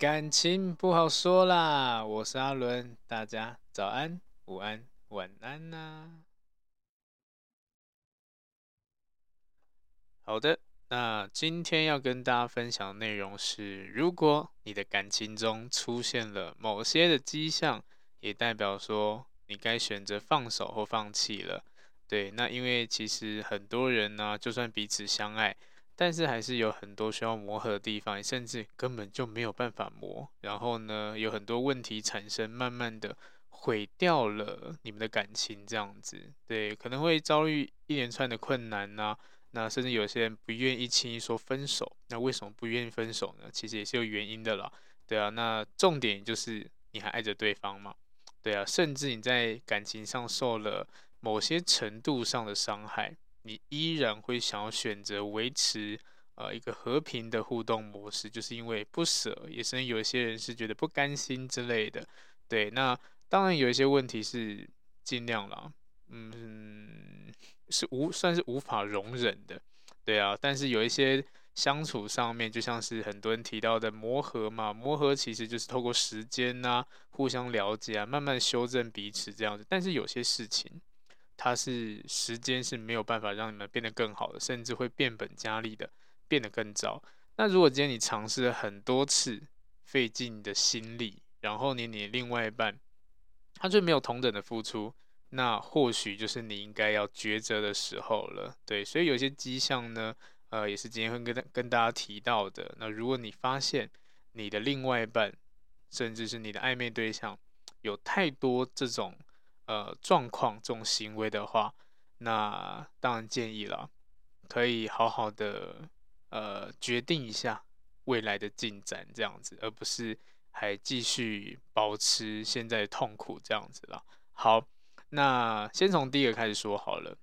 《感情不好说》啦，我是阿伦，大家早安、午安、晚安呐、好的，那今天要跟大家分享的内容是：如果你的感情中出现了某些的迹象，也代表说你该选择放手或放弃了。对，那因为其实很多人呢、就算彼此相爱。但是还是有很多需要磨合的地方，甚至根本就没有办法磨。然后呢，有很多问题产生，慢慢的毁掉了你们的感情，这样子。对，可能会遭遇一连串的困难呐、那甚至有些人不愿意轻易说分手。那为什么不愿意分手呢？其实也是有原因的啦。对啊，那重点就是你还爱着对方嘛？对啊，甚至你在感情上受了某些程度上的伤害。你依然会想要选择维持呃一个和平的互动模式，就是因为不舍，也是有一些人是觉得不甘心之类的。对，那当然有一些问题是尽量啦，嗯，是无算是无法容忍的，对啊。但是有一些相处上面，就像是很多人提到的磨合嘛，磨合其实就是透过时间啊，互相了解啊，慢慢修正彼此这样子。但是有些事情。它是时间是没有办法让你们变得更好的，甚至会变本加厉的变得更糟。那如果今天你尝试了很多次，费尽你的心力，然后你你另外一半他就没有同等的付出，那或许就是你应该要抉择的时候了。对，所以有些迹象呢，呃，也是今天会跟跟大家提到的。那如果你发现你的另外一半，甚至是你的暧昧对象有太多这种。呃，状况这种行为的话，那当然建议了，可以好好的呃决定一下未来的进展，这样子，而不是还继续保持现在的痛苦这样子了。好，那先从第一个开始说好了。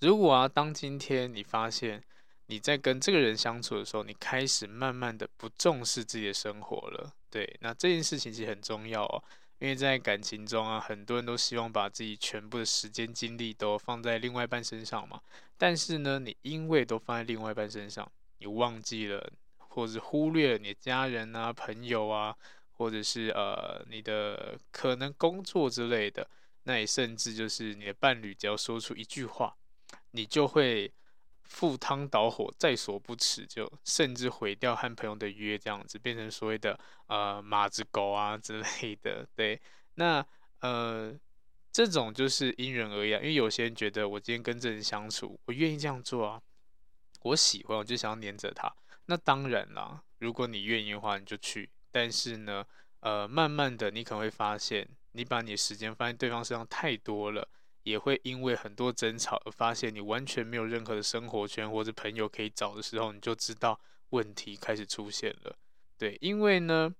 如果啊，当今天你发现你在跟这个人相处的时候，你开始慢慢的不重视自己的生活了，对，那这件事情其实很重要哦。因为在感情中啊，很多人都希望把自己全部的时间精力都放在另外一半身上嘛。但是呢，你因为都放在另外一半身上，你忘记了，或者忽略了你的家人啊、朋友啊，或者是呃你的可能工作之类的。那也甚至就是你的伴侣，只要说出一句话，你就会。赴汤蹈火在所不辞，就甚至毁掉和朋友的约，这样子变成所谓的呃马子狗啊之类的。对，那呃这种就是因人而异，因为有些人觉得我今天跟这人相处，我愿意这样做啊，我喜欢，我就想要黏着他。那当然啦，如果你愿意的话，你就去。但是呢，呃，慢慢的你可能会发现，你把你的时间放在对方身上太多了。也会因为很多争吵而发现你完全没有任何的生活圈或者朋友可以找的时候，你就知道问题开始出现了。对，因为呢，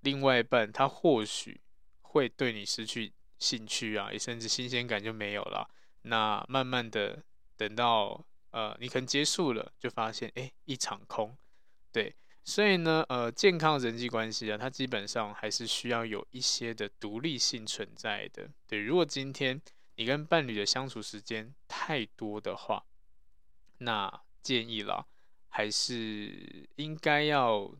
另外一半他或许会对你失去兴趣啊，也甚至新鲜感就没有了。那慢慢的等到呃你可能结束了，就发现哎一场空。对，所以呢呃健康人际关系啊，它基本上还是需要有一些的独立性存在的。对，如果今天。你跟伴侣的相处时间太多的话，那建议啦，还是应该要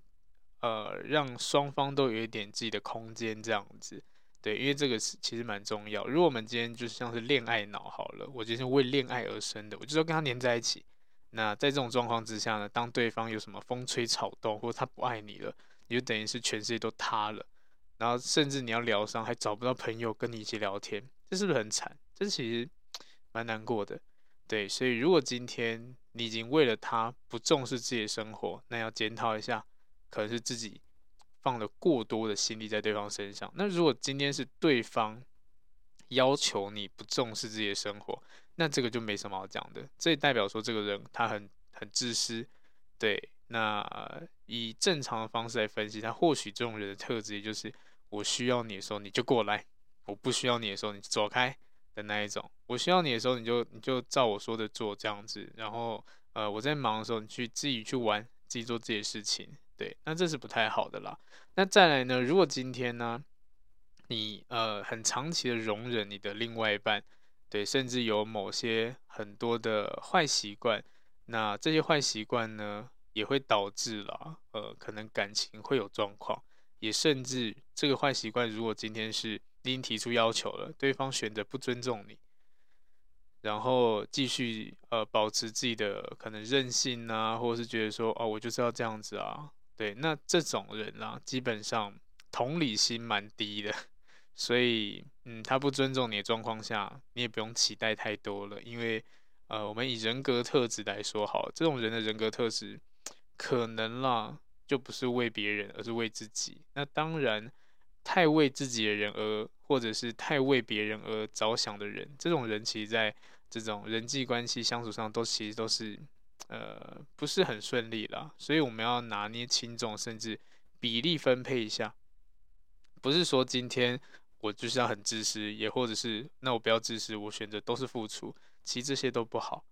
呃让双方都有一点自己的空间，这样子，对，因为这个是其实蛮重要。如果我们今天就像是恋爱脑好了，我今天为恋爱而生的，我就是要跟他黏在一起。那在这种状况之下呢，当对方有什么风吹草动，或者他不爱你了，你就等于是全世界都塌了，然后甚至你要疗伤，还找不到朋友跟你一起聊天，这是不是很惨？这其实蛮难过的，对，所以如果今天你已经为了他不重视自己的生活，那要检讨一下，可能是自己放了过多的心力在对方身上。那如果今天是对方要求你不重视自己的生活，那这个就没什么好讲的，这代表说这个人他很很自私，对。那以正常的方式来分析，他或许这种人的特质，也就是我需要你的时候你就过来，我不需要你的时候你走开。的那一种，我需要你的时候，你就你就照我说的做这样子，然后呃我在忙的时候，你去自己去玩，自己做自己的事情，对，那这是不太好的啦。那再来呢，如果今天呢，你呃很长期的容忍你的另外一半，对，甚至有某些很多的坏习惯，那这些坏习惯呢，也会导致了，呃，可能感情会有状况，也甚至这个坏习惯，如果今天是已经提出要求了，对方选择不尊重你，然后继续呃保持自己的可能任性啊，或者是觉得说哦，我就是要这样子啊，对，那这种人啊，基本上同理心蛮低的，所以嗯，他不尊重你的状况下，你也不用期待太多了，因为呃，我们以人格特质来说好，这种人的人格特质。可能啦，就不是为别人，而是为自己。那当然，太为自己的人而，或者是太为别人而着想的人，这种人其实在这种人际关系相处上，都其实都是呃不是很顺利啦。所以我们要拿捏轻重，甚至比例分配一下。不是说今天我就是要很自私，也或者是那我不要自私，我选择都是付出，其实这些都不好。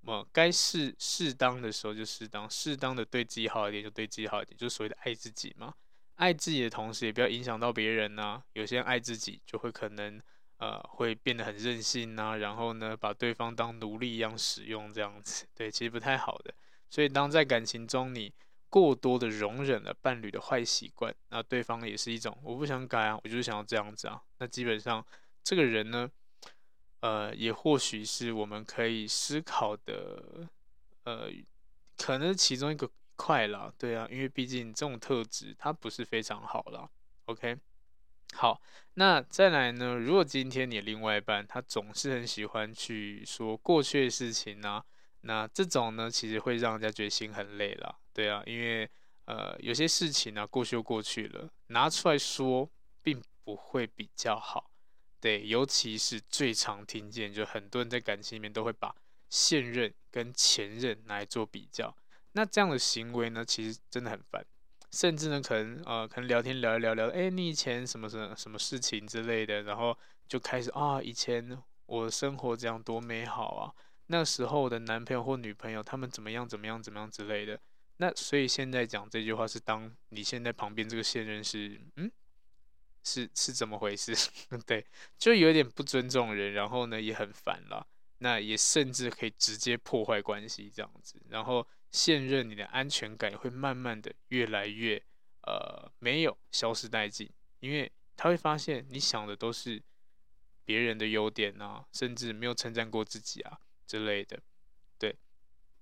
么该适适当的时候就适当，适当的对自己好一点就对自己好一点，就所谓的爱自己嘛。爱自己的同时也不要影响到别人呐、有些人爱自己就会可能呃会变得很任性呐、然后呢把对方当奴隶一样使用这样子，对，其实不太好的。所以当在感情中你过多的容忍了伴侣的坏习惯，那对方也是一种我不想改啊，我就是想要这样子啊。那基本上这个人呢。呃，也或许是我们可以思考的，呃，可能其中一个块啦，对啊，因为毕竟这种特质它不是非常好啦。OK，好，那再来呢？如果今天你另外一半他总是很喜欢去说过去的事情呢，那这种呢，其实会让人家觉得心很累啦，对啊，因为呃，有些事情呢，过去就过去了，拿出来说并不会比较好。对，尤其是最常听见，就很多人在感情里面都会把现任跟前任来做比较。那这样的行为呢，其实真的很烦。甚至呢，可能呃，可能聊天聊一聊聊，哎，你以前什么什么什么事情之类的，然后就开始啊，以前我生活这样多美好啊，那时候我的男朋友或女朋友他们怎么样怎么样怎么样之类的。那所以现在讲这句话是，当你现在旁边这个现任是嗯。是是怎么回事？对，就有点不尊重人，然后呢也很烦了，那也甚至可以直接破坏关系这样子，然后现任你的安全感也会慢慢的越来越呃没有消失殆尽，因为他会发现你想的都是别人的优点啊，甚至没有称赞过自己啊之类的。对，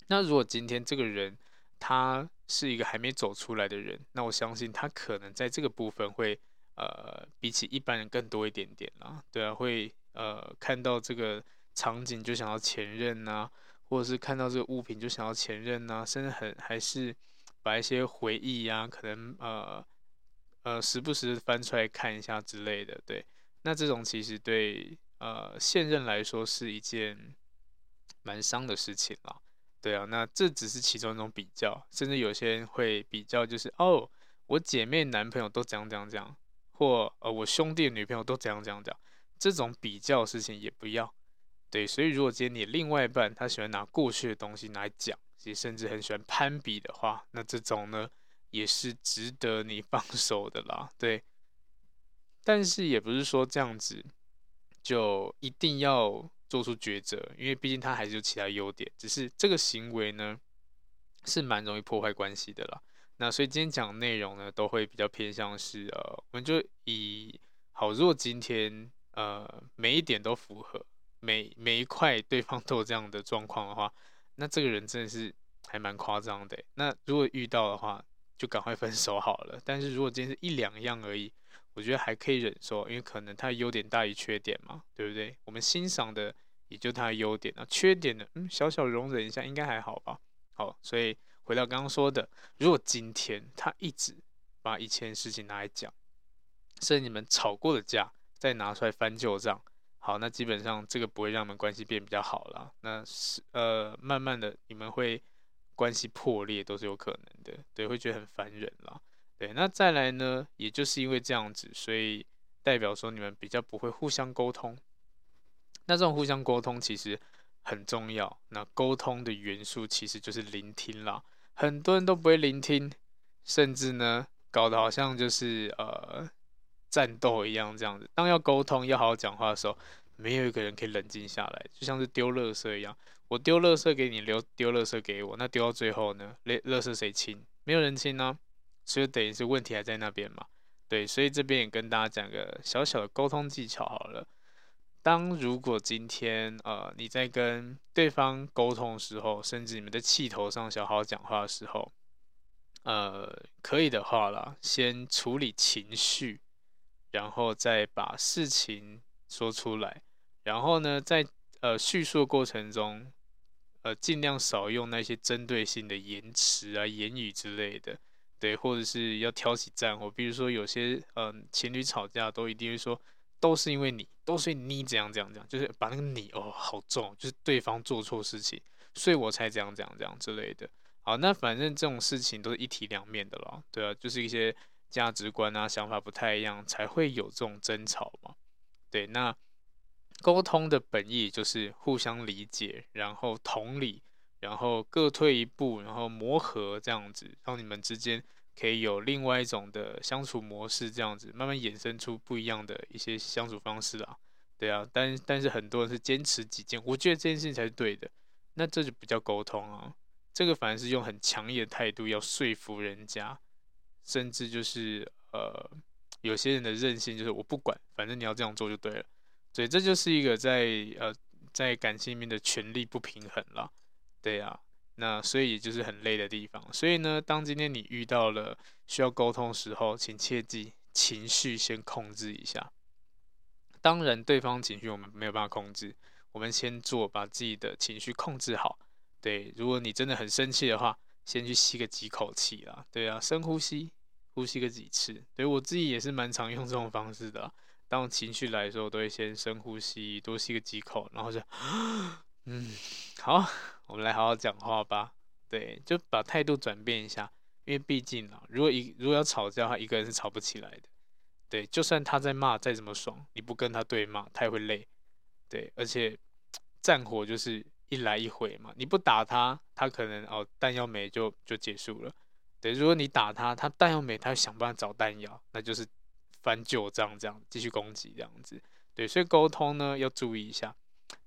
那如果今天这个人他是一个还没走出来的人，那我相信他可能在这个部分会。呃，比起一般人更多一点点啦，对啊，会呃看到这个场景就想到前任、啊，或者是看到这个物品就想要前任呐、啊，甚至很还是把一些回忆呀、可能呃呃时不时翻出来看一下之类的，对，那这种其实对呃现任来说是一件蛮伤的事情啦，对啊，那这只是其中一种比较，甚至有些人会比较，就是哦，我姐妹男朋友都讲讲讲。或呃，我兄弟女朋友都怎样怎样讲，这种比较事情也不要，对，所以如果今天你另外一半他喜欢拿过去的东西来讲，其实甚至很喜欢攀比的话，那这种呢也是值得你放 手的啦，对。但是也不是说这样子就一定要做出抉择，因为毕竟他还是有其他优点，只是这个行为呢是蛮容易破坏关系的啦。那所以今天讲的内容呢，都会比较偏向是呃，我们就以好，如果今天呃每一点都符合，每每一块对方都有这样的状况的话，那这个人真的是还蛮夸张的。那如果遇到的话，就赶快分手好了。但是如果今天是一两样而已，我觉得还可以忍受，因为可能他优点大于缺点嘛，对不对？我们欣赏的也就他的优点，那缺点呢，嗯，小小容忍一下应该还好吧。好，所以。回到刚刚说的，如果今天他一直把以前事情拿来讲，甚至你们吵过的架再拿出来翻旧账，好，那基本上这个不会让你们关系变比较好了。那是呃，慢慢的你们会关系破裂都是有可能的，对，会觉得很烦人啦。对，那再来呢，也就是因为这样子，所以代表说你们比较不会互相沟通。那这种互相沟通其实很重要。那沟通的元素其实就是聆听啦。很多人都不会聆听，甚至呢，搞得好像就是呃战斗一样这样子。当要沟通、要好好讲话的时候，没有一个人可以冷静下来，就像是丢垃圾一样，我丢垃圾给你，留丢垃圾给我，那丢到最后呢，垃垃圾谁清？没有人清呢，所以等于是问题还在那边嘛。对，所以这边也跟大家讲个小小的沟通技巧好了。当如果今天呃你在跟对方沟通的时候，甚至你们在气头上想好好讲话的时候，呃，可以的话啦，先处理情绪，然后再把事情说出来。然后呢，在呃叙述过程中，呃尽量少用那些针对性的言辞啊、言语之类的，对，或者是要挑起战火。比如说有些嗯、情侣吵架都一定会说，都是因为你，都是你怎样怎样怎样，就是把那个你哦好重，就是对方做错事情，所以我才这样这样这样之类的。好，那反正这种事情都是一体两面的了，对啊，就是一些价值观啊、想法不太一样，才会有这种争吵嘛。对，那。沟通的本意就是互相理解，然后同理，然后各退一步，然后磨合这样子，让你们之间可以有另外一种的相处模式，这样子慢慢衍生出不一样的一些相处方式啊。对啊，但但是很多人是坚持己见，我觉得这件事情才是对的，那这就不叫沟通啊。这个反而是用很强硬的态度要说服人家，甚至就是呃，有些人的任性就是我不管，反正你要这样做就对了。所以这就是一个在呃在感情里面的权力不平衡了，对啊，那所以就是很累的地方。所以呢，当今天你遇到了需要沟通的时候，请切记情绪先控制一下。当然，对方情绪我们没有办法控制，我们先做把自己的情绪控制好。对，如果你真的很生气的话，先去吸个几口气啦，对啊，深呼吸，呼吸个几次。对，我自己也是蛮常用这种方式的。当情绪来的时候，我都会先深呼吸，多吸个几口，然后就，嗯，好，我们来好好讲话吧。对，就把态度转变一下，因为毕竟啊，如果一如果要吵架的话，一个人是吵不起来的。对，就算他在骂再怎么爽，你不跟他对骂，他也会累。对，而且战火就是一来一回嘛，你不打他，他可能哦弹药没就就结束了。如果你打他，他弹药没，他会想办法找弹药，那就是。翻旧账，这样继续攻击，这样子，对，所以沟通呢要注意一下，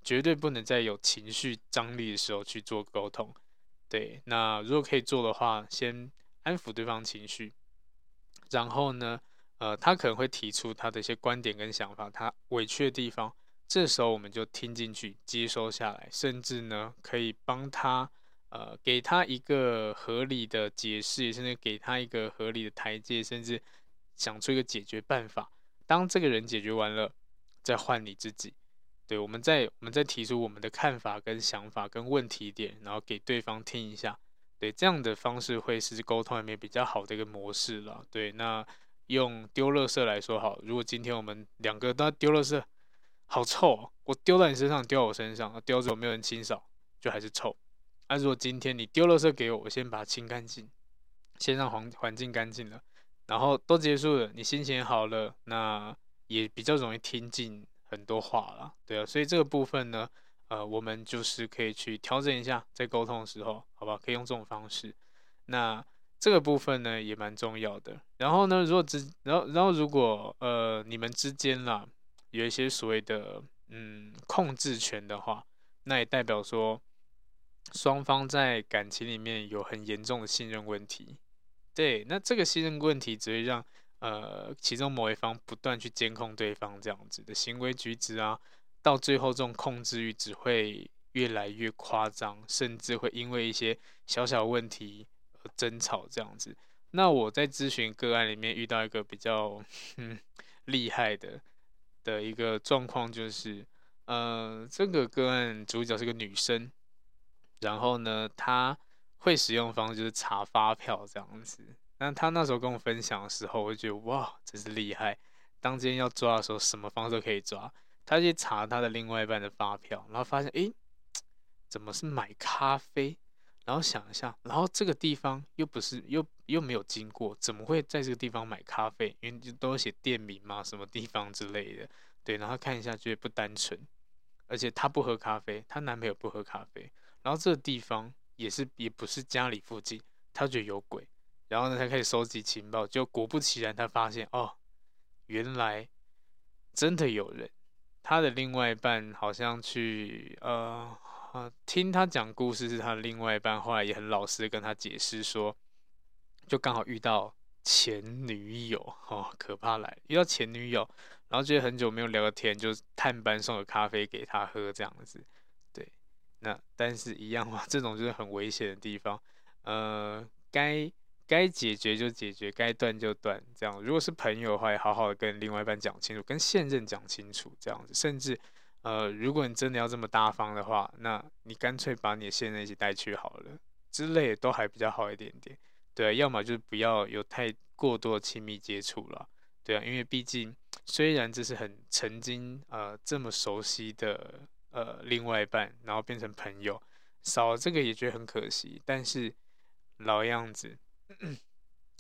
绝对不能在有情绪张力的时候去做沟通。对，那如果可以做的话，先安抚对方情绪，然后呢，呃，他可能会提出他的一些观点跟想法，他委屈的地方，这时候我们就听进去，接收下来，甚至呢可以帮他，呃，给他一个合理的解释，甚至给他一个合理的台阶，甚至。想出一个解决办法，当这个人解决完了，再换你自己。对，我们再我们再提出我们的看法跟想法跟问题点，然后给对方听一下。对，这样的方式会是沟通里面比较好的一个模式了。对，那用丢垃圾来说好，如果今天我们两个都丢垃圾，好臭哦，我丢在你身上，丢到我身上，丢着没有人清扫，就还是臭。那如果今天你丢垃圾给我，我先把它清干净，先让环环境干净了。然后都结束了，你心情好了，那也比较容易听进很多话了，对啊，所以这个部分呢，呃，我们就是可以去调整一下，在沟通的时候，好吧，可以用这种方式。那这个部分呢也蛮重要的。然后呢，如果之，然后然后如果呃你们之间啦有一些所谓的嗯控制权的话，那也代表说双方在感情里面有很严重的信任问题。对，那这个信任问题只会让呃其中某一方不断去监控对方这样子的行为举止啊，到最后这种控制欲只会越来越夸张，甚至会因为一些小小问题而争吵这样子。那我在咨询个案里面遇到一个比较厉害的的一个状况，就是呃这个个案主角是个女生，然后呢他。会使用方就是查发票这样子。那他那时候跟我分享的时候，我就觉得哇，真是厉害。当今天要抓的时候，什么方式都可以抓。他去查他的另外一半的发票，然后发现，诶，怎么是买咖啡？然后想一下，然后这个地方又不是又又没有经过，怎么会在这个地方买咖啡？因为都写店名嘛，什么地方之类的。对，然后看一下，觉得不单纯。而且他不喝咖啡，她男朋友不喝咖啡。然后这个地方。也是也不是家里附近，他觉得有鬼，然后呢，他开始收集情报，就果不其然，他发现哦，原来真的有人，他的另外一半好像去呃听他讲故事，是他的另外一半后来也很老实的跟他解释说，就刚好遇到前女友哦，可怕来遇到前女友，然后觉得很久没有聊个天，就探班送个咖啡给他喝这样子，那但是一样嘛，这种就是很危险的地方，呃，该。该解决就解决，该断就断。这样，如果是朋友的话，也好好的跟另外一半讲清楚，跟现任讲清楚，这样子。甚至，呃，如果你真的要这么大方的话，那你干脆把你的现任一起带去好了，之类都还比较好一点点。对，要么就是不要有太过多的亲密接触了。对啊，因为毕竟虽然这是很曾经呃这么熟悉的呃另外一半，然后变成朋友，少了这个也觉得很可惜。但是老样子。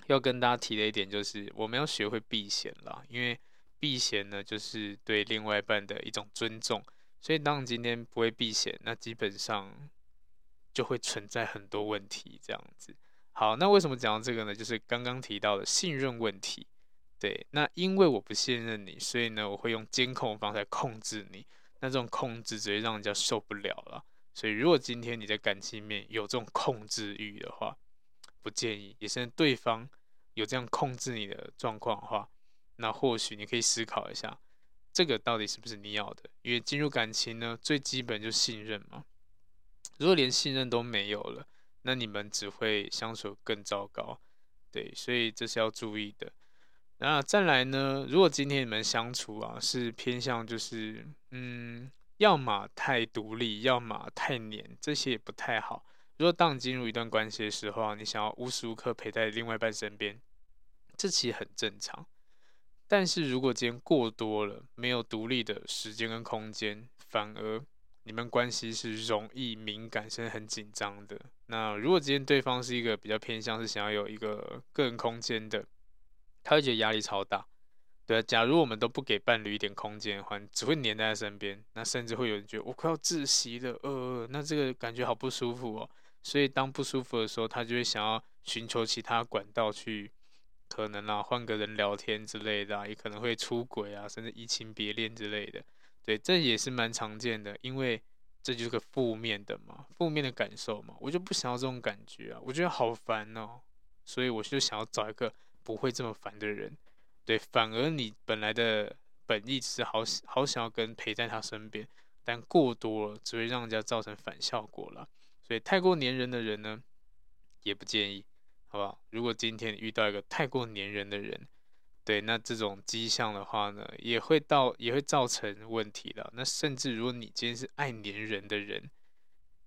要跟大家提的一点就是，我们要学会避嫌啦，因为避嫌呢，就是对另外一半的一种尊重。所以，当你今天不会避嫌，那基本上就会存在很多问题。这样子，好，那为什么讲到这个呢？就是刚刚提到的信任问题。对，那因为我不信任你，所以呢，我会用监控方式来控制你。那这种控制只会让人家受不了了。所以，如果今天你在感情里面有这种控制欲的话，不建议，也是对方有这样控制你的状况的话，那或许你可以思考一下，这个到底是不是你要的？因为进入感情呢，最基本就信任嘛。如果连信任都没有了，那你们只会相处更糟糕。对，所以这是要注意的。那再来呢，如果今天你们相处啊，是偏向就是，嗯，要么太独立，要么太黏，这些也不太好。如果当你进入一段关系的时候啊，你想要无时无刻陪在另外一半身边，这其实很正常。但是如果今天过多了，没有独立的时间跟空间，反而你们关系是容易敏感，甚至很紧张的。那如果今天对方是一个比较偏向是想要有一个个人空间的，他会觉得压力超大。对啊，假如我们都不给伴侣一点空间的话，只会黏在身边，那甚至会有人觉得我快要窒息了，呃，那这个感觉好不舒服哦。所以当不舒服的时候，他就会想要寻求其他管道去，可能啊换个人聊天之类的，也可能会出轨啊，甚至移情别恋之类的。对，这也是蛮常见的，因为这就是个负面的嘛，负面的感受嘛，我就不想要这种感觉啊，我觉得好烦哦，所以我就想要找一个不会这么烦的人。对，反而你本来的本意是好好想要跟陪在他身边，但过多了只会让人家造成反效果了。所以太过黏人的人呢，也不建议，好不好？如果今天遇到一个太过黏人的人，对，那这种迹象的话呢，也会到也会造成问题的。那甚至如果你今天是爱黏人的人，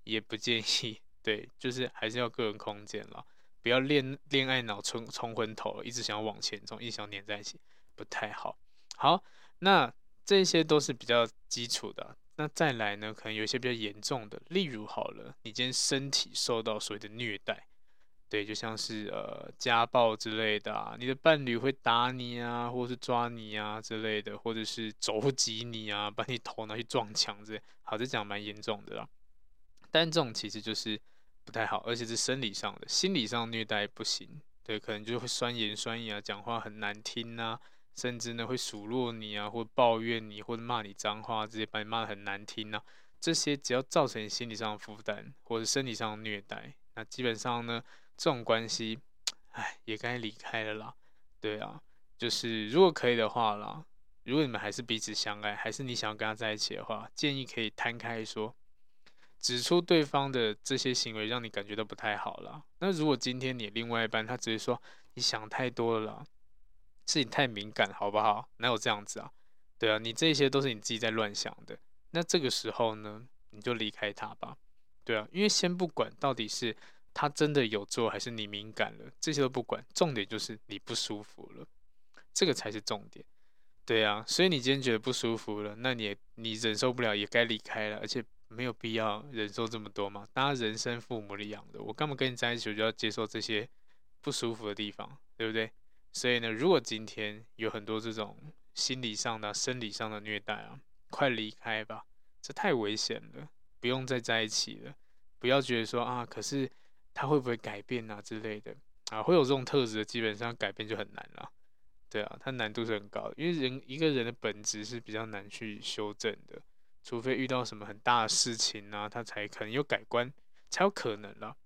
也不建议，对，就是还是要个人空间了，不要恋恋爱脑冲冲昏头，一直想要往前冲，一直想黏在一起，不太好。好，那这些都是比较基础的。那再来呢？可能有一些比较严重的，例如好了，你今天身体受到所谓的虐待，对，就像是呃家暴之类的，你的伴侣会打你啊，或者是抓你啊之类的，或者是肘击你啊，把你头拿去撞墙之类，好，这讲蛮严重的啦。但这种其实就是不太好，而且是生理上的，心理上虐待不行，对，可能就会酸言酸语啊，讲话很难听啊。甚至呢会数落你啊，或抱怨你，或者骂你脏话，直接把你骂得很难听呐、啊。这些只要造成心理上的负担，或者身体上的虐待，那基本上呢，这种关系，哎，也该离开了啦。对啊，就是如果可以的话啦，如果你们还是彼此相爱，还是你想要跟他在一起的话，建议可以摊开说，指出对方的这些行为让你感觉到不太好了。那如果今天你另外一半他直接说你想太多了。是你太敏感，好不好？哪有这样子啊？对啊，你这些都是你自己在乱想的。那这个时候呢，你就离开他吧。对啊，因为先不管到底是他真的有做，还是你敏感了，这些都不管。重点就是你不舒服了，这个才是重点。对啊，所以你今天觉得不舒服了，那你你忍受不了，也该离开了。而且没有必要忍受这么多嘛。大家人生父母的养的，我干嘛跟你在一起，我就要接受这些不舒服的地方，对不对？所以呢，如果今天有很多这种心理上的、生理上的虐待啊，快离开吧，这太危险了，不用再在一起了。不要觉得说啊，可是他会不会改变啊之类的啊，会有这种特质的，基本上改变就很难了。对啊，它难度是很高的，因为人一个人的本质是比较难去修正的，除非遇到什么很大的事情啊，他才可能有改观，才有可能了。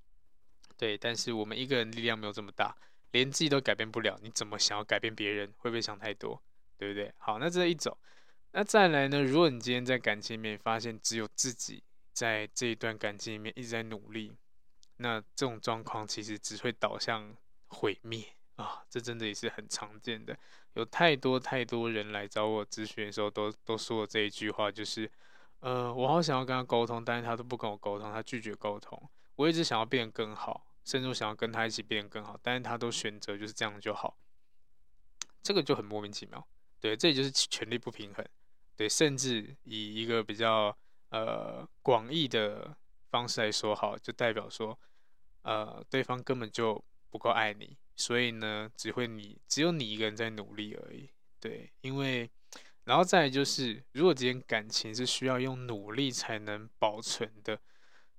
对，但是我们一个人力量没有这么大，连自己都改变不了，你怎么想要改变别人？会不会想太多？对不对？好，那这一走，那再来呢？如果你今天在感情里面发现只有自己在这一段感情里面一直在努力，那这种状况其实只会导向毁灭啊！这真的也是很常见的，有太多太多人来找我咨询的时候都，都说了这一句话，就是呃，我好想要跟他沟通，但是他都不跟我沟通，他拒绝沟通。我一直想要变更好，甚至我想要跟他一起变更好，但是他都选择就是这样就好，这个就很莫名其妙。对，这就是权力不平衡。对，甚至以一个比较呃广义的方式来说，好，就代表说，呃，对方根本就不够爱你，所以呢，只会你只有你一个人在努力而已。对，因为，然后再来就是，如果这段感情是需要用努力才能保存的，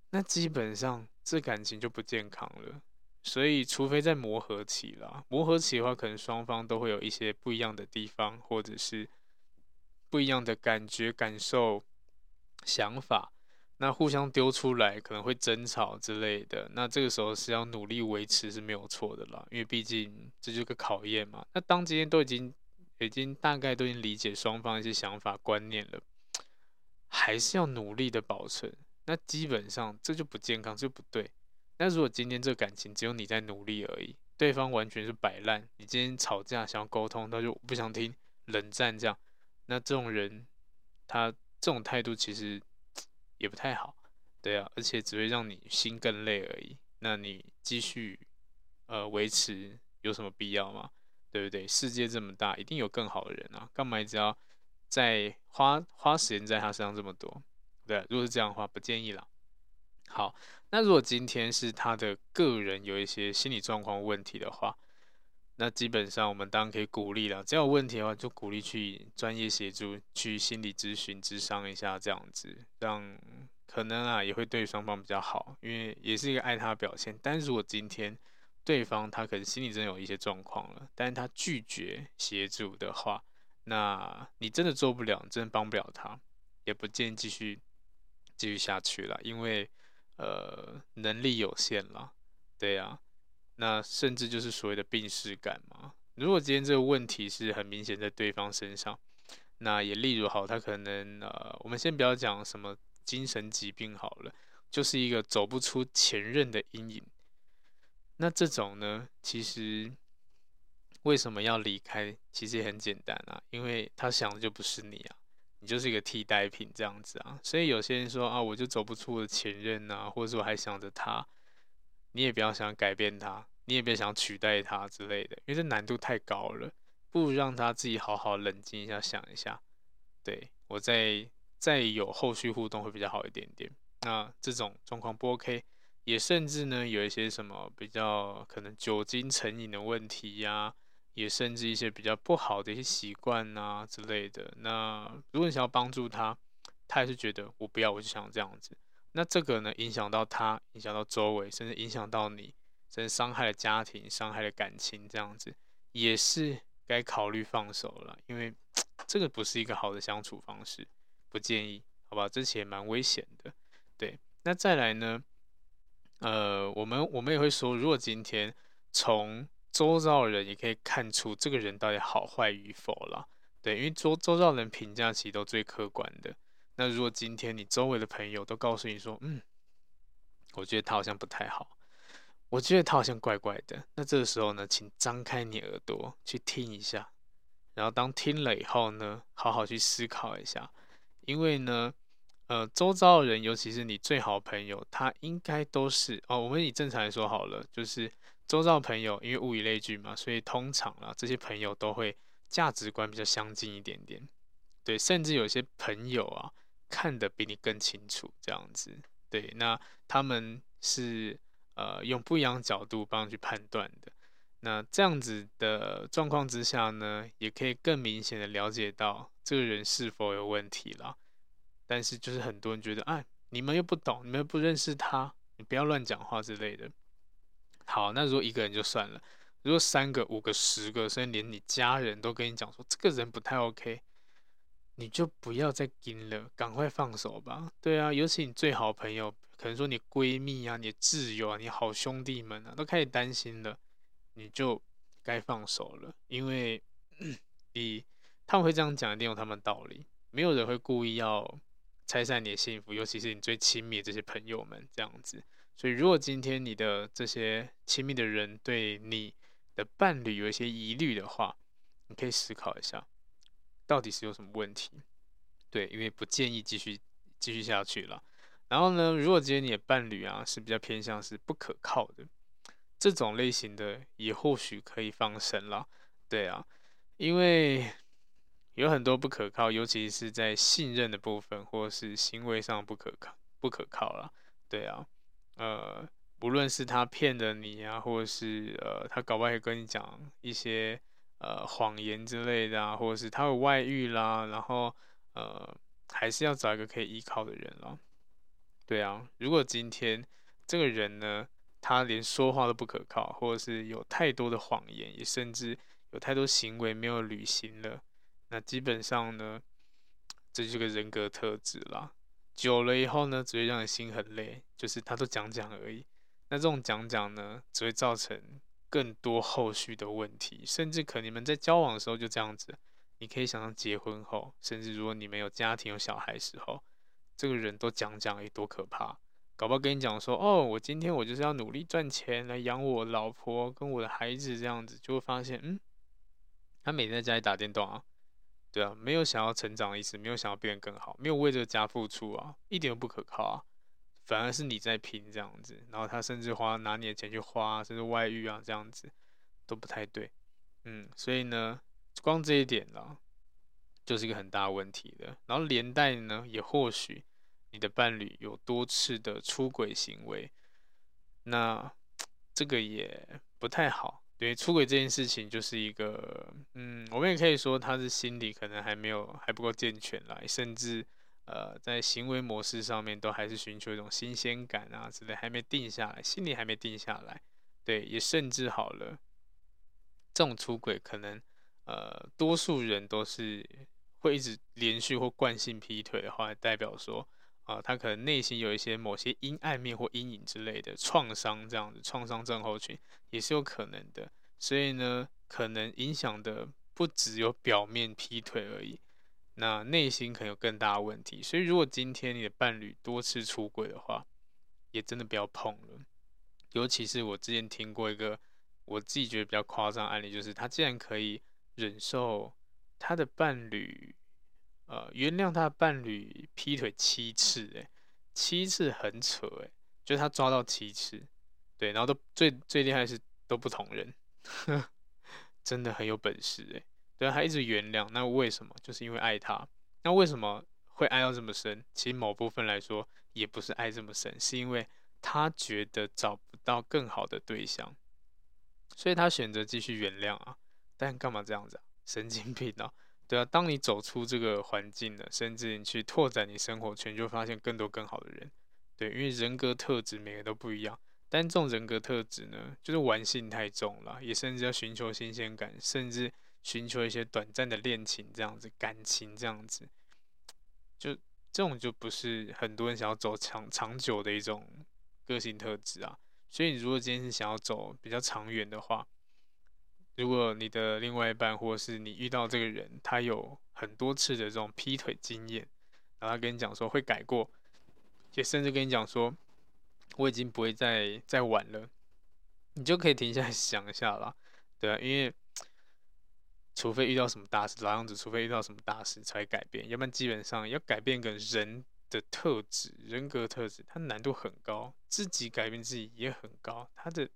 那基本上这感情就不健康了。所以，除非在磨合期啦，磨合期的话，可能双方都会有一些不一样的地方，或者是不一样的感觉、感受、想法，那互相丢出来可能会争吵之类的。那这个时候是要努力维持是没有错的啦，因为毕竟这就是个考验嘛。那当今天都已经已经大概都已经理解双方一些想法观念了，还是要努力的保存，那基本上这就不健康，这就不对。那如果今天这个感情只有你在努力而已，对方完全是摆烂，你今天吵架想要沟通，他就不想听，冷战这样，那这种人他这种态度其实也不太好，对啊，而且只会让你心更累而已。那你继续呃维持有什么必要吗？对不对？世界这么大，一定有更好的人啊，干嘛一直要再花花时间在他身上这么多？对，如果是这样的话，不建议啦。好。那如果今天是他的个人有一些心理状况问题的话，那基本上我们当然可以鼓励了。只要有问题的话，就鼓励去专业协助，去心理咨询、咨商一下，这样子，让可能啊也会对双方比较好，因为也是一个爱他的表现。但是如果今天对方他可能心里真的有一些状况了，但是他拒绝协助的话，那你真的做不了，真的帮不了他，也不建议继续继续下去了，因为。呃，能力有限啦，对呀、那甚至就是所谓的病识感嘛。如果今天这个问题是很明显在对方身上，那也例如好，他可能呃，我们先不要讲什么精神疾病好了，就是一个走不出前任的阴影。那这种呢，其实为什么要离开？其实也很简单啊，因为他想的就不是你啊。你就是一个替代品这样子啊，所以有些人说啊，我就走不出我的前任啊，或者说我还想着他，你也不要想改变他，你也别想取代他之类的，因为这难度太高了，不如让他自己好好冷静一下，想一下，对，我再再有后续互动会比较好一点点。那这种状况不 OK，也甚至呢有一些什么比较可能酒精成瘾的问题呀、也甚至一些比较不好的一些习惯啊之类的。那如果你想要帮助他，他还是觉得我不要，我就想这样子。那这个呢，影响到他，影响到周围，甚至影响到你，甚至伤害了家庭，伤害了感情，这样子也是该考虑放手了。因为这个不是一个好的相处方式，不建议，好吧？这其实蛮危险的。对，那再来呢？呃，我们我们也会说，如果今天从周遭人也可以看出这个人到底好坏与否了，对，因为周周遭人评价其实都最客观的。那如果今天你周围的朋友都告诉你说，嗯，我觉得他好像不太好，我觉得他好像怪怪的，那这个时候呢，请张开你耳朵去听一下，然后当听了以后呢，好好去思考一下，因为呢，呃，周遭的人，尤其是你最好的朋友，他应该都是哦，我们以正常来说好了，就是。周遭朋友，因为物以类聚嘛，所以通常啊，这些朋友都会价值观比较相近一点点，对，甚至有些朋友啊，看得比你更清楚，这样子，对，那他们是呃用不一样的角度帮你去判断的，那这样子的状况之下呢，也可以更明显的了解到这个人是否有问题了，但是就是很多人觉得，哎，你们又不懂，你们又不认识他，你不要乱讲话之类的。好，那如果一个人就算了，如果三个、五个、十个，甚至连你家人都跟你讲说这个人不太 OK，你就不要再跟了，赶快放手吧。对啊，尤其你最好朋友，可能说你闺蜜啊、你挚友啊、你好兄弟们啊，都开始担心了，你就该放手了，因为你他们会这样讲，一定有他们道理。没有人会故意要拆散你的幸福，尤其是你最亲密的这些朋友们这样子。所以，如果今天你的这些亲密的人对你的伴侣有一些疑虑的话，你可以思考一下，到底是有什么问题？对，因为不建议继续继续下去了。然后呢，如果今天你的伴侣啊是比较偏向是不可靠的这种类型的，也或许可以放生了。对啊，因为有很多不可靠，尤其是在信任的部分或是行为上不可靠，不可靠了。对啊。呃，不论是他骗了你啊，或者是呃，他搞不好会跟你讲一些呃谎言之类的啊，或者是他有外遇啦，然后呃，还是要找一个可以依靠的人咯。对啊，如果今天这个人呢，他连说话都不可靠，或者是有太多的谎言，也甚至有太多行为没有履行了，那基本上呢，这就是个人格特质啦。久了以后呢，只会让你心很累，就是他都讲讲而已。那这种讲讲呢，只会造成更多后续的问题，甚至可能你们在交往的时候就这样子。你可以想象结婚后，甚至如果你们有家庭有小孩时候，这个人都讲讲，诶，多可怕！搞不好跟你讲说，哦，我今天我就是要努力赚钱来养我老婆跟我的孩子，这样子就会发现，嗯，他每天在家里打电动啊。对啊，没有想要成长的意思，没有想要变得更好，没有为这个家付出啊，一点都不可靠啊，反而是你在拼这样子，然后他甚至花拿你的钱去花，甚至外遇啊这样子，都不太对，嗯，所以呢，光这一点呢，就是一个很大问题的，然后连带呢，也或许你的伴侣有多次的出轨行为，那这个也不太好。对，出轨这件事情就是一个，嗯，我们也可以说他是心理可能还没有还不够健全啦，甚至呃在行为模式上面都还是寻求一种新鲜感啊之类，还没定下来，心里还没定下来。对，也甚至好了，这种出轨可能呃多数人都是会一直连续或惯性劈腿的话，代表说啊、呃、他可能内心有一些某些阴暗面或阴影之类的创伤，这样子创伤症候群。也是有可能的，所以呢，可能影响的不只有表面劈腿而已，那内心可能有更大的问题。所以，如果今天你的伴侣多次出轨的话，也真的不要碰了。尤其是我之前听过一个我自己觉得比较夸张的案例，就是他竟然可以忍受他的伴侣，呃，原谅他的伴侣劈腿七次，诶，七次很扯，诶，就他抓到七次。对，然后都最最厉害是都不同人，真的很有本事诶。对，他一直原谅，那为什么？就是因为爱他。那为什么会爱到这么深？其实某部分来说，也不是爱这么深，是因为他觉得找不到更好的对象，所以他选择继续原谅啊。但干嘛这样子啊？神经病啊！对啊，当你走出这个环境了，甚至你去拓展你生活圈，就发现更多更好的人。对，因为人格特质每个都不一样。但这种人格特质呢，就是玩性太重了，也甚至要寻求新鲜感，甚至寻求一些短暂的恋情这样子，感情这样子，就这种就不是很多人想要走长长久的一种个性特质啊。所以，你如果今天是想要走比较长远的话，如果你的另外一半或是你遇到这个人，他有很多次的这种劈腿经验，然后他跟你讲说会改过，也甚至跟你讲说。我已经不会再再玩了，你就可以停下来想一下啦，对啊，因为除非遇到什么大事，老样子，除非遇到什么大事才改变，要不然基本上要改变个人的特质、人格特质，它难度很高，自己改变自己也很高，它的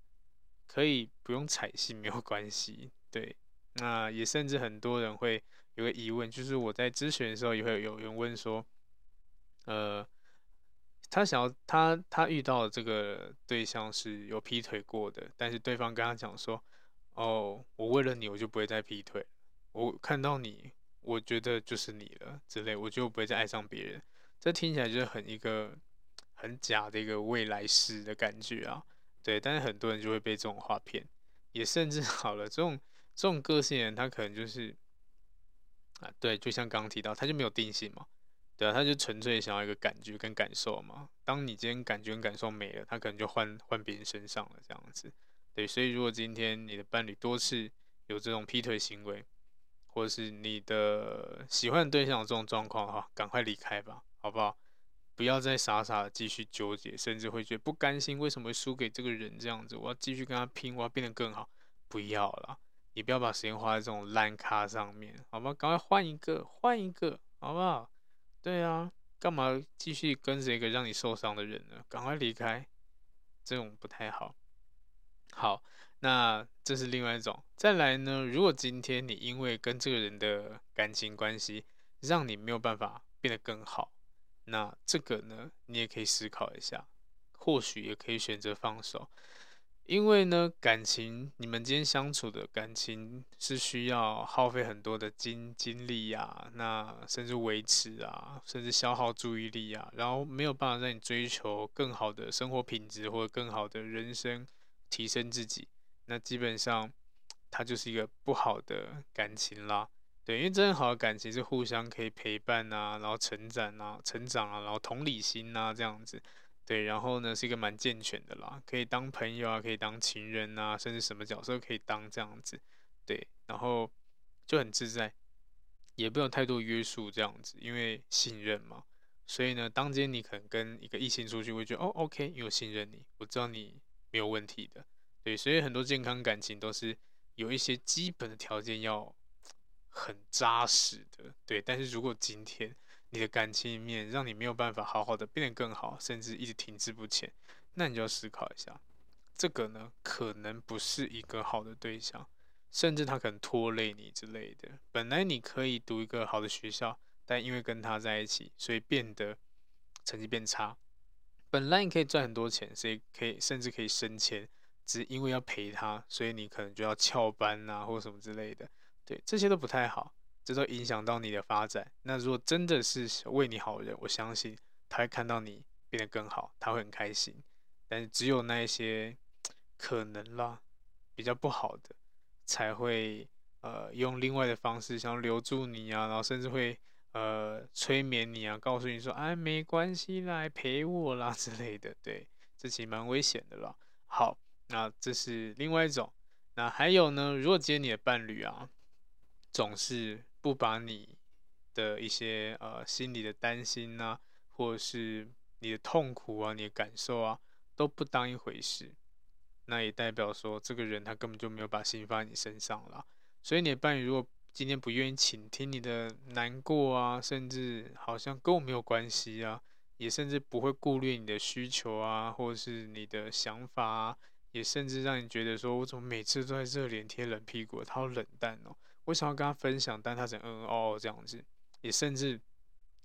可以不用采信没有关系，对，那也甚至很多人会有个疑问，就是我在咨询的时候也会有人问说，呃。他想要他他遇到的这个对象是有劈腿过的，但是对方跟他讲说：“哦，我为了你，我就不会再劈腿。我看到你，我觉得就是你了之类，我就不会再爱上别人。”这听起来就是很一个很假的一个未来式的感觉啊。对，但是很多人就会被这种话骗。也甚至 好了，这种这种个性人，他可能就是啊，对，就像刚刚提到，他就没有定性嘛，对啊，他就纯粹想要一个感觉跟感受嘛。当你今天感觉跟感受没了，他可能就换换别人身上了，这样子。对，所以如果今天你的伴侣多次有这种劈腿行为，或者是你的喜欢的对象有这种状况的话，赶快离开吧，好不好？不要再傻傻的继续纠结，甚至会觉得不甘心，为什么会输给这个人这样子？我要继续跟他拼，我要变得更好。不要了，你不要把时间花在这种烂咖上面，好吧？赶快换一个，换一个，好不好？对啊，干嘛继续跟着一个让你受伤的人呢？赶快离开，这种不太好。好，那这是另外一种。再来呢，如果今天你因为跟这个人的感情关系，让你没有办法变得更好。那这个呢，你也可以思考一下，或许也可以选择放手，因为呢，感情你们今天相处的感情是需要耗费很多的精精力呀，那甚至维持啊，甚至消耗注意力啊，然后没有办法让你追求更好的生活品质或者更好的人生，提升自己，那基本上它就是一个不好的感情啦。对，因为真正好的感情是互相可以陪伴啊，然后成长啊，成长啊，然后同理心啊这样子，对，然后呢是一个蛮健全的啦，可以当朋友啊，可以当情人啊，甚至什么角色可以当这样子，对，然后就很自在，也不用太多约束这样子，因为信任嘛，所以呢，当今天你可能跟一个异性出去，会觉得哦，OK，因为我信任你，我知道你没有问题的，对，所以很多健康感情都是有一些基本的条件要。很扎实的，对。但是如果今天你的感情里面让你没有办法好好的变得更好，甚至一直停滞不前，那你就要思考一下，这个呢可能不是一个好的对象，甚至他可能拖累你之类的。本来你可以读一个好的学校，但因为跟他在一起，所以变得成绩变差。本来你可以赚很多钱，所以可以甚至可以升迁，只因为要陪他，所以你可能就要翘班啊，或什么之类的。对，这些都不太好，这都影响到你的发展。那如果真的是为你好人，我相信他会看到你变得更好，他会很开心。但是只有那一些可能啦，比较不好的，才会呃用另外的方式想要留住你啊，然后甚至会呃催眠你啊，告诉你说哎没关系，来陪我啦之类的。对，这其实蛮危险的啦。好，那这是另外一种。那还有呢，如果今天你的伴侣啊。总是不把你的一些呃心里的担心呐、或者是你的痛苦啊、你的感受啊，都不当一回事，那也代表说这个人他根本就没有把心放在你身上了。所以你的伴侣如果今天不愿意倾听你的难过啊，甚至好像跟我没有关系啊，也甚至不会顾虑你的需求啊，或者是你的想法啊，也甚至让你觉得说我怎么每次都在热脸贴冷屁股，他好冷淡哦。我想要跟他分享，但他只嗯嗯哦这样子，也甚至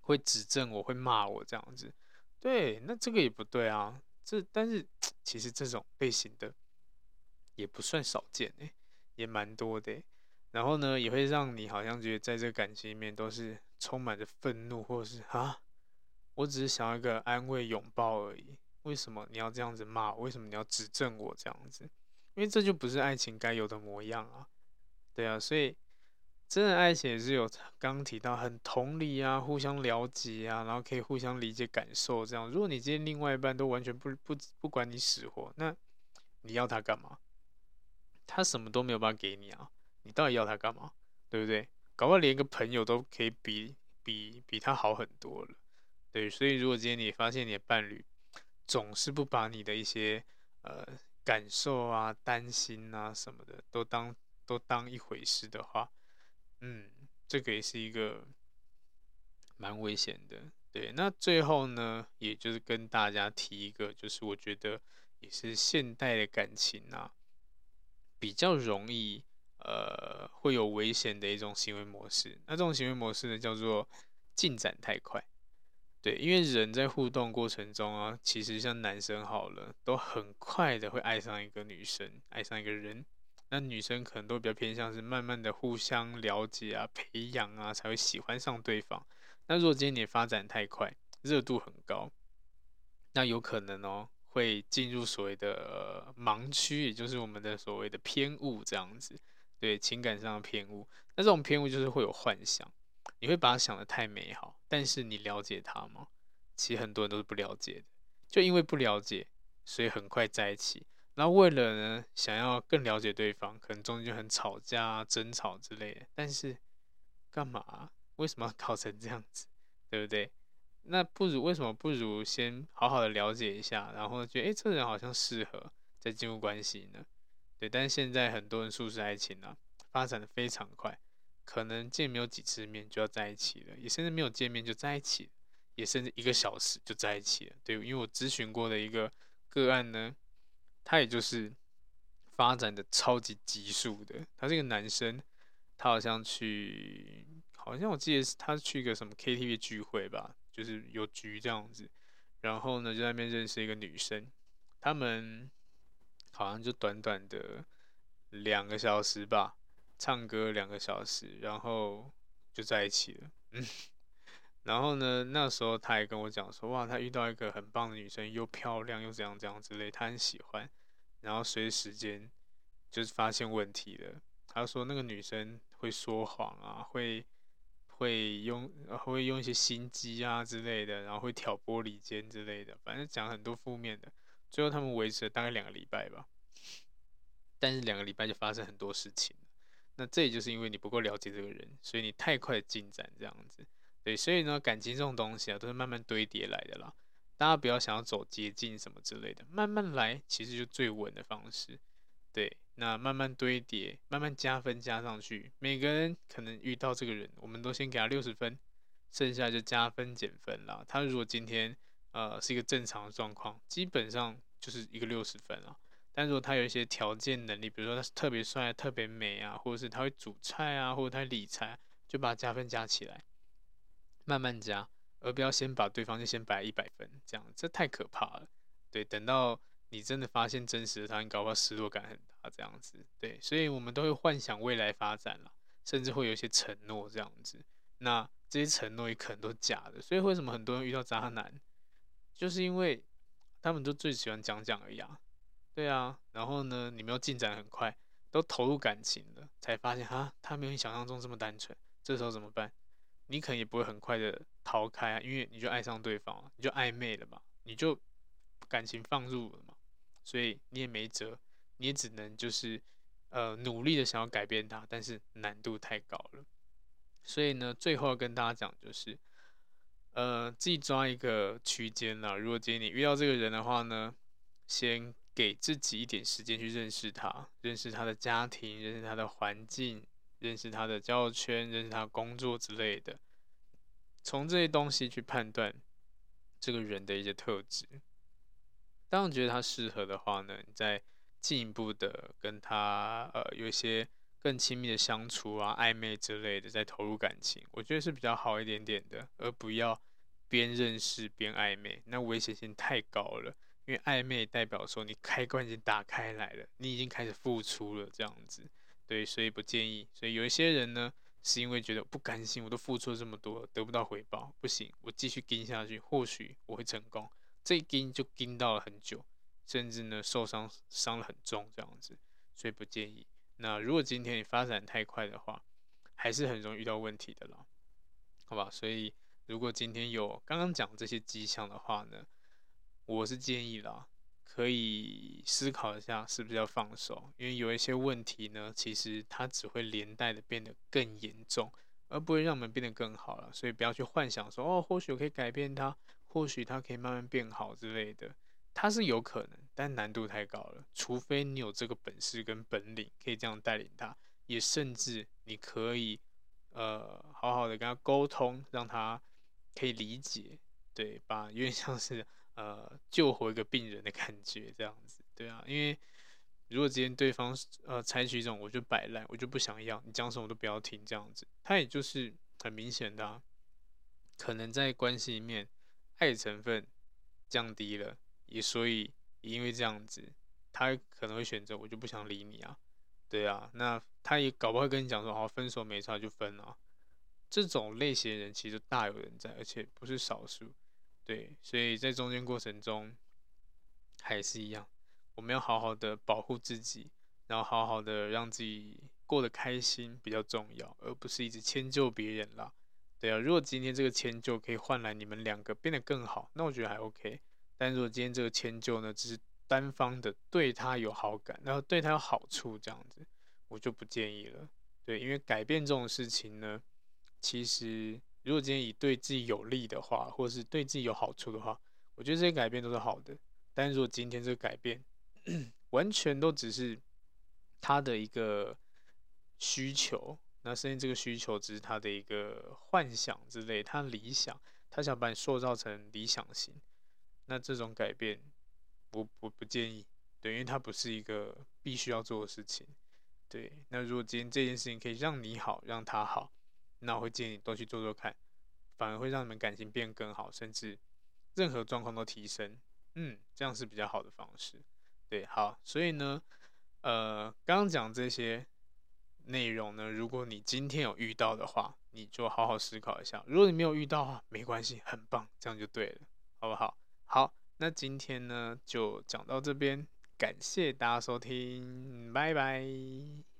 会指正我，会骂我这样子。对，那这个也不对啊。这但是其实这种类型的也不算少见诶，也蛮多的。然后呢，也会让你好像觉得在这感情里面都是充满着愤怒，或者是啊，我只是想要一个安慰拥抱而已。为什么你要这样子骂？为什么你要指正我这样子？因为这就不是爱情该有的模样啊。对啊，所以。真的爱情也是有刚刚提到很同理啊，互相了解啊，然后可以互相理解感受这样。如果你今天另外一半都完全不不不管你死活，那你要他干嘛？他什么都没有办法给你啊，你到底要他干嘛？对不对？搞不好连一个朋友都可以比比比他好很多了。对，所以如果今天你发现你的伴侣总是不把你的一些呃感受啊、担心啊什么的都当都当一回事的话，嗯，这个也是一个蛮危险的。对，那最后呢，也就是跟大家提一个，就是我觉得也是现代的感情啊，比较容易呃会有危险的一种行为模式。那这种行为模式呢，叫做进展太快。对，因为人在互动过程中啊，其实像男生好了，都很快的会爱上一个女生，爱上一个人。那女生可能都比较偏向是慢慢的互相了解啊、培养啊，才会喜欢上对方。那如果今天你发展太快，热度很高，那有可能哦会进入所谓的盲区，也就是我们的所谓的偏误这样子。对，情感上的偏误，那这种偏误就是会有幻想，你会把它想得太美好，但是你了解它吗？其实很多人都是不了解的，就因为不了解，所以很快在一起。然后为了呢，想要更了解对方，可能中间就很吵架、争吵之类的。但是干嘛？为什么要搞成这样子？对不对？那不如为什么不如先好好的了解一下，然后觉得哎，这个人好像适合再进入关系呢？对，但是现在很多人速食爱情啊，发展的非常快，可能见没有几次面就要在一起了，也甚至没有见面就在一起，也甚至一个小时就在一起了。对，因为我咨询过的一个个案呢，他也就是发展的超级急速的。他是一个男生，他好像去，好像我记得是他去一个什么 KTV 聚会吧，就是有局这样子，然后呢就在那边认识一个女生，他们。好像就短短的两个小时吧，唱歌两个小时，然后就在一起了。嗯，然后呢，那时候他也跟我讲说，哇，他遇到一个很棒的女生，又漂亮又怎样怎样之类，他很喜欢。然后随时间，就是发现问题了。他说那个女生会说谎啊，会会用会用一些心机啊之类的，然后会挑拨离间之类的，反正讲很多负面的。最后他们维持了大概两个礼拜吧，但是两个礼拜就发生很多事情。那这也就是因为你不够了解这个人，所以你太快进展这样子。对，所以呢，感情这种东西啊，都是慢慢堆叠来的啦。大家不要想要走捷径什么之类的，慢慢来，其实就最稳的方式。对，那慢慢堆叠，慢慢加分加上去。每个人可能遇到这个人，我们都先给他六十分，剩下就加分减分啦。他如果今天呃是一个正常的状况，基本上。就是一个六十分啊，但如果他有一些条件能力，比如说他特别帅、特别美啊，或者是他会煮菜啊，或者他理财，就把加分加起来，慢慢加，而不要先把对方就先摆一百分，这样这太可怕了。对，等到你真的发现真实的他，你搞不好失落感很大，这样子。对，所以我们都会幻想未来发展了，甚至会有一些承诺这样子。那这些承诺也可能都假的，所以为什么很多人遇到渣男，就是因为。他们都最喜欢讲讲而已啊，对啊，然后呢，你们又进展很快，都投入感情了，才发现啊，他没有你想象中这么单纯。这时候怎么办？你可能也不会很快的逃开啊，因为你就爱上对方了，你就暧昧了嘛，你就感情放入了嘛，所以你也没辙，你也只能就是呃努力的想要改变他，但是难度太高了。所以呢，最后要跟大家讲就是。呃，自己抓一个区间啦。如果今天你遇到这个人的话呢，先给自己一点时间去认识他，认识他的家庭，认识他的环境，认识他的交友圈，认识他工作之类的，从这些东西去判断这个人的一些特质。当你觉得他适合的话呢，你再进一步的跟他呃有一些。更亲密的相处啊，暧昧之类的，再投入感情，我觉得是比较好一点点的，而不要边认识边暧昧，那危险性太高了。因为暧昧代表说你开关已经打开来了，你已经开始付出了，这样子，对，所以不建议。所以有一些人呢，是因为觉得不甘心，我都付出了这么多，得不到回报，不行，我继续跟下去，或许我会成功。这一跟就跟到了很久，甚至呢受伤伤了很重，这样子，所以不建议。那如果今天你发展太快的话，还是很容易遇到问题的了，好吧？所以如果今天有刚刚讲这些迹象的话呢，我是建议啦，可以思考一下是不是要放手，因为有一些问题呢，其实它只会连带的变得更严重，而不会让我们变得更好了。所以不要去幻想说哦，或许我可以改变它，或许它可以慢慢变好之类的。它是有可能，但难度太高了。除非你有这个本事跟本领，可以这样带领他，也甚至你可以，呃，好好的跟他沟通，让他可以理解，对，把有点像是呃救活一个病人的感觉这样子，对啊。因为如果今天对方呃采取一种我就摆烂，我就不想要，你讲什么都不要听这样子，他也就是很明显的啊，可能在关系里面爱成分降低了。也所以，因为这样子，他可能会选择我就不想理你啊，对啊，那他也搞不好跟你讲说，好，分手没差就分啊。这种类型的人其实大有人在，而且不是少数。对，所以在中间过程中，还是一样，我们要好好的保护自己，然后好好的让自己过得开心比较重要，而不是一直迁就别人啦。对啊，如果今天这个迁就可以换来你们两个变得更好，那我觉得还 OK。但如果今天这个迁就呢，只是单方的对他有好感，然后对他有好处这样子，我就不建议了。对，因为改变这种事情呢，其实如果今天以对自己有利的话，或是对自己有好处的话，我觉得这些改变都是好的。但如果今天这个改变 完全都只是他的一个需求，那甚至这个需求只是他的一个幻想之类，他理想，他想把你塑造成理想型。那这种改变，我我不建议，对，因为它不是一个必须要做的事情，对。那如果今天这件事情可以让你好，让他好，那我会建议你都去做做看，反而会让你们感情变更好，甚至任何状况都提升，嗯，这样是比较好的方式，对。好，所以呢，呃，刚刚讲这些内容呢，如果你今天有遇到的话，你就好好思考一下；如果你没有遇到的话，没关系，很棒，这样就对了，好不好？好，那今天呢就讲到这边，感谢大家收听，拜拜。